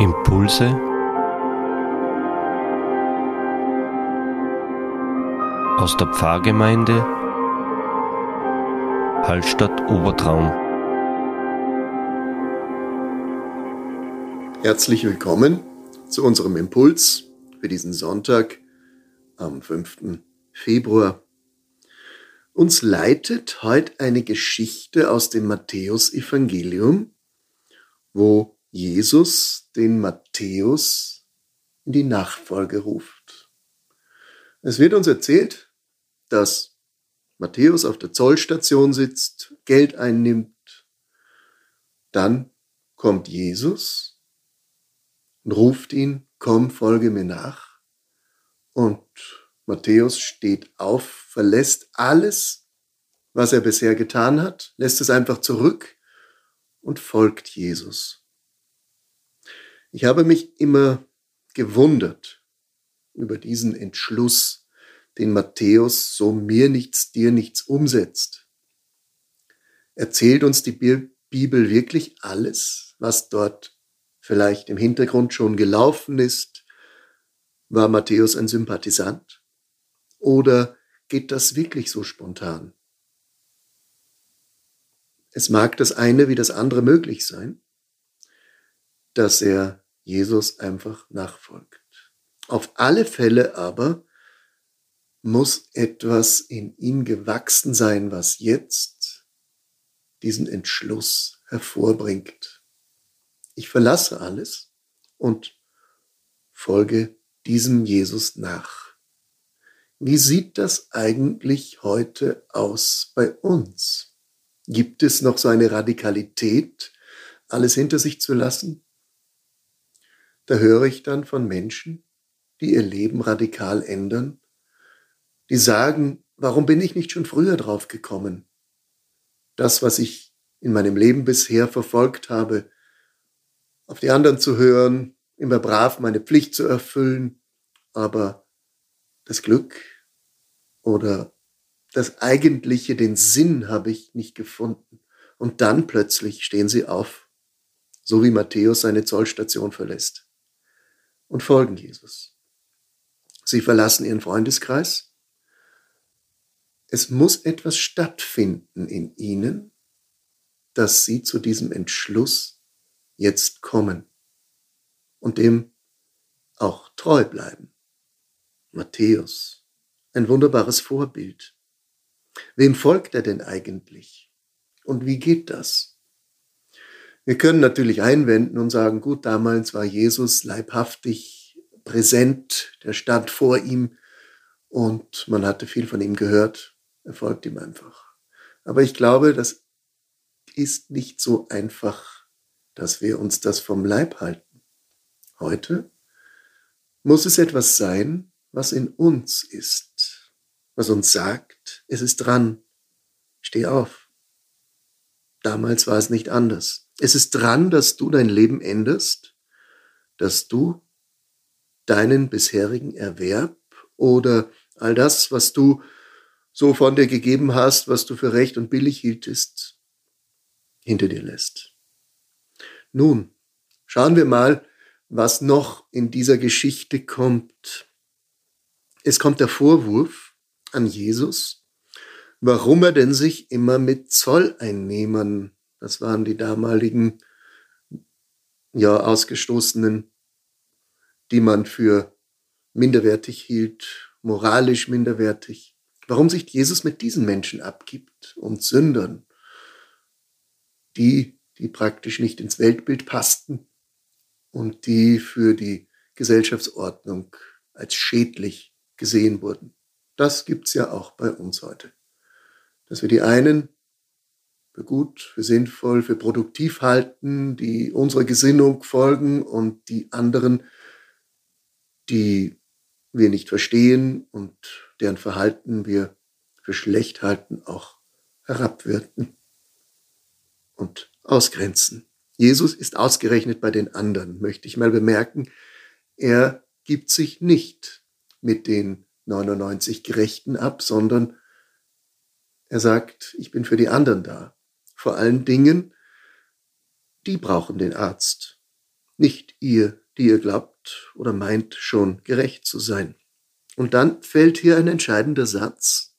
Impulse aus der Pfarrgemeinde Hallstatt Obertraum. Herzlich willkommen zu unserem Impuls für diesen Sonntag am 5. Februar. Uns leitet heute eine Geschichte aus dem Matthäusevangelium, wo Jesus den Matthäus in die Nachfolge ruft. Es wird uns erzählt, dass Matthäus auf der Zollstation sitzt, Geld einnimmt. Dann kommt Jesus und ruft ihn, komm, folge mir nach. Und Matthäus steht auf, verlässt alles, was er bisher getan hat, lässt es einfach zurück und folgt Jesus. Ich habe mich immer gewundert über diesen Entschluss, den Matthäus so mir nichts, dir nichts umsetzt. Erzählt uns die Bibel wirklich alles, was dort vielleicht im Hintergrund schon gelaufen ist? War Matthäus ein Sympathisant? Oder geht das wirklich so spontan? Es mag das eine wie das andere möglich sein, dass er Jesus einfach nachfolgt. Auf alle Fälle aber muss etwas in ihm gewachsen sein, was jetzt diesen Entschluss hervorbringt. Ich verlasse alles und folge diesem Jesus nach. Wie sieht das eigentlich heute aus bei uns? Gibt es noch so eine Radikalität, alles hinter sich zu lassen? Da höre ich dann von Menschen, die ihr Leben radikal ändern, die sagen, warum bin ich nicht schon früher drauf gekommen? Das, was ich in meinem Leben bisher verfolgt habe, auf die anderen zu hören, immer brav meine Pflicht zu erfüllen, aber das Glück oder das Eigentliche, den Sinn habe ich nicht gefunden. Und dann plötzlich stehen sie auf, so wie Matthäus seine Zollstation verlässt und folgen Jesus. Sie verlassen ihren Freundeskreis. Es muss etwas stattfinden in ihnen, dass sie zu diesem Entschluss jetzt kommen und dem auch treu bleiben. Matthäus, ein wunderbares Vorbild. Wem folgt er denn eigentlich? Und wie geht das? Wir können natürlich einwenden und sagen, gut, damals war Jesus leibhaftig präsent, der stand vor ihm und man hatte viel von ihm gehört, er folgt ihm einfach. Aber ich glaube, das ist nicht so einfach, dass wir uns das vom Leib halten. Heute muss es etwas sein, was in uns ist, was uns sagt, es ist dran, steh auf. Damals war es nicht anders. Es ist dran, dass du dein Leben änderst, dass du deinen bisherigen Erwerb oder all das, was du so von dir gegeben hast, was du für recht und billig hieltest, hinter dir lässt. Nun, schauen wir mal, was noch in dieser Geschichte kommt. Es kommt der Vorwurf an Jesus, warum er denn sich immer mit Zolleinnehmern, das waren die damaligen ja ausgestoßenen, die man für minderwertig hielt, moralisch minderwertig, warum sich Jesus mit diesen Menschen abgibt und Sündern, die, die praktisch nicht ins Weltbild passten und die für die Gesellschaftsordnung als schädlich gesehen wurden. Das gibt's ja auch bei uns heute. Dass wir die einen für gut, für sinnvoll, für produktiv halten, die unserer Gesinnung folgen und die anderen, die wir nicht verstehen und deren Verhalten wir für schlecht halten, auch herabwirten und ausgrenzen. Jesus ist ausgerechnet bei den anderen, möchte ich mal bemerken. Er gibt sich nicht mit den 99 Gerechten ab, sondern er sagt, ich bin für die anderen da. Vor allen Dingen, die brauchen den Arzt. nicht ihr, die ihr glaubt oder meint schon gerecht zu sein. Und dann fällt hier ein entscheidender Satz,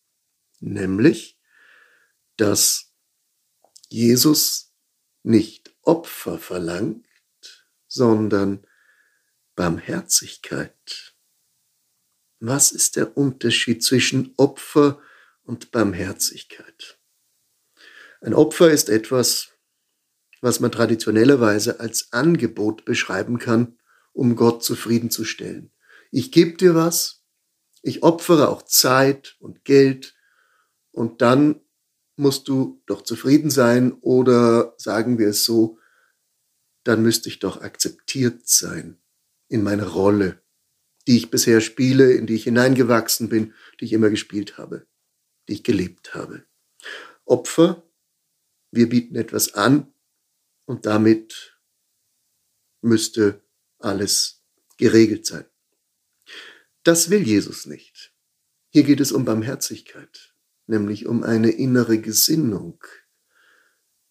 nämlich, dass Jesus nicht Opfer verlangt, sondern Barmherzigkeit. Was ist der Unterschied zwischen Opfer und Barmherzigkeit? Ein Opfer ist etwas, was man traditionellerweise als Angebot beschreiben kann, um Gott zufriedenzustellen. Ich gebe dir was, ich opfere auch Zeit und Geld und dann musst du doch zufrieden sein oder sagen wir es so, dann müsste ich doch akzeptiert sein in meiner Rolle, die ich bisher spiele, in die ich hineingewachsen bin, die ich immer gespielt habe, die ich gelebt habe. Opfer, wir bieten etwas an, und damit müsste alles geregelt sein. Das will Jesus nicht. Hier geht es um Barmherzigkeit, nämlich um eine innere Gesinnung,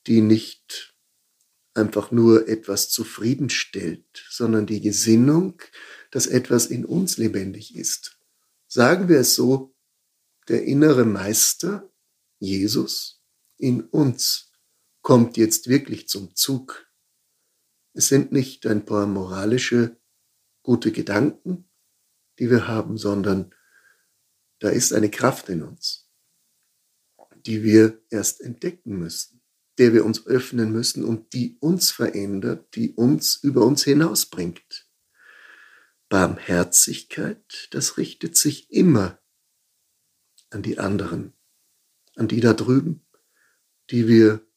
die nicht einfach nur etwas zufriedenstellt, sondern die Gesinnung, dass etwas in uns lebendig ist. Sagen wir es so, der innere Meister, Jesus, in uns kommt jetzt wirklich zum Zug. Es sind nicht ein paar moralische, gute Gedanken, die wir haben, sondern da ist eine Kraft in uns, die wir erst entdecken müssen, der wir uns öffnen müssen und die uns verändert, die uns über uns hinausbringt. Barmherzigkeit, das richtet sich immer an die anderen, an die da drüben, die wir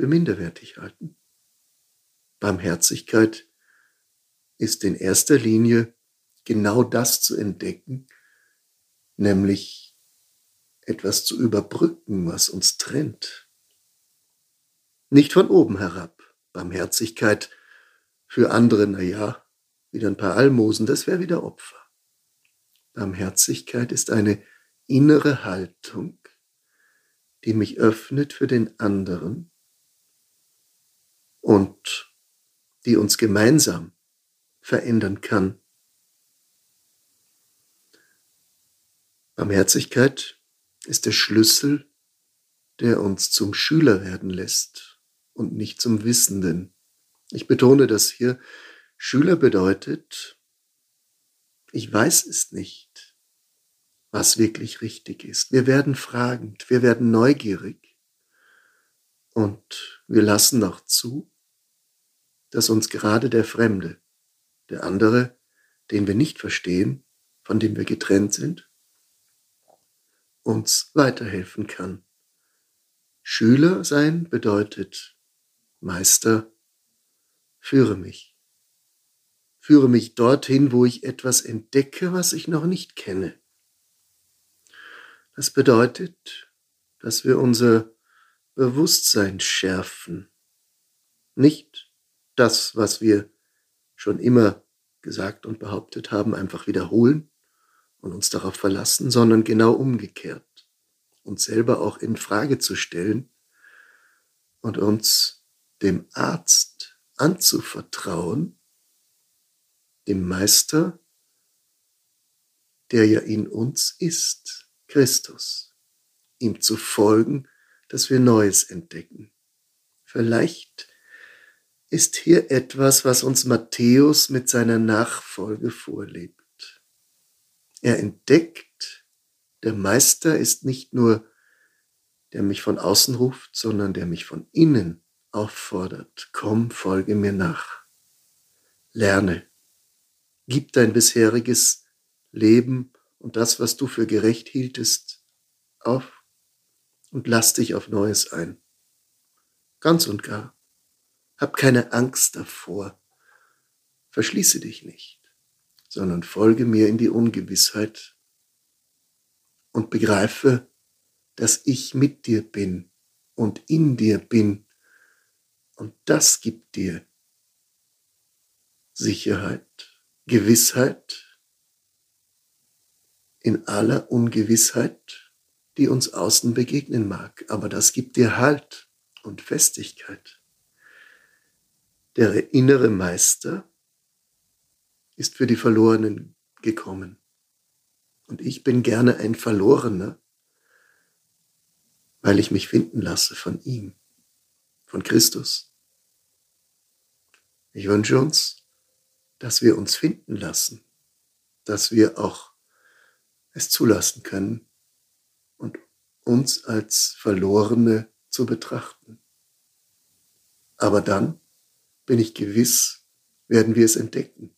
für minderwertig halten. Barmherzigkeit ist in erster Linie genau das zu entdecken, nämlich etwas zu überbrücken, was uns trennt. Nicht von oben herab. Barmherzigkeit für andere, na ja, wieder ein paar Almosen, das wäre wieder Opfer. Barmherzigkeit ist eine innere Haltung, die mich öffnet für den anderen und die uns gemeinsam verändern kann. Barmherzigkeit ist der Schlüssel, der uns zum Schüler werden lässt und nicht zum Wissenden. Ich betone das hier. Schüler bedeutet, ich weiß es nicht, was wirklich richtig ist. Wir werden fragend, wir werden neugierig und wir lassen auch zu, dass uns gerade der Fremde, der andere, den wir nicht verstehen, von dem wir getrennt sind, uns weiterhelfen kann. Schüler sein bedeutet, Meister, führe mich. Führe mich dorthin, wo ich etwas entdecke, was ich noch nicht kenne. Das bedeutet, dass wir unser Bewusstsein schärfen, nicht das, was wir schon immer gesagt und behauptet haben, einfach wiederholen und uns darauf verlassen, sondern genau umgekehrt, uns selber auch in Frage zu stellen und uns dem Arzt anzuvertrauen, dem Meister, der ja in uns ist, Christus, ihm zu folgen, dass wir Neues entdecken. Vielleicht ist hier etwas, was uns Matthäus mit seiner Nachfolge vorlebt. Er entdeckt, der Meister ist nicht nur der mich von außen ruft, sondern der mich von innen auffordert. Komm, folge mir nach. Lerne. Gib dein bisheriges Leben und das, was du für gerecht hieltest, auf und lass dich auf Neues ein. Ganz und gar. Hab keine Angst davor. Verschließe dich nicht, sondern folge mir in die Ungewissheit und begreife, dass ich mit dir bin und in dir bin. Und das gibt dir Sicherheit, Gewissheit in aller Ungewissheit, die uns außen begegnen mag. Aber das gibt dir Halt und Festigkeit. Der innere Meister, ist für die Verlorenen gekommen. Und ich bin gerne ein Verlorener, weil ich mich finden lasse von ihm, von Christus. Ich wünsche uns, dass wir uns finden lassen, dass wir auch es zulassen können und uns als Verlorene zu betrachten. Aber dann bin ich gewiss, werden wir es entdecken,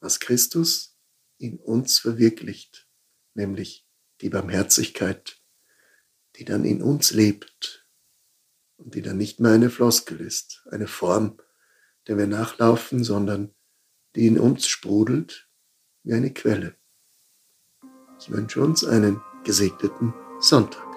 was Christus in uns verwirklicht, nämlich die Barmherzigkeit, die dann in uns lebt und die dann nicht mehr eine Floskel ist, eine Form, der wir nachlaufen, sondern die in uns sprudelt wie eine Quelle. Ich wünsche uns einen gesegneten Sonntag.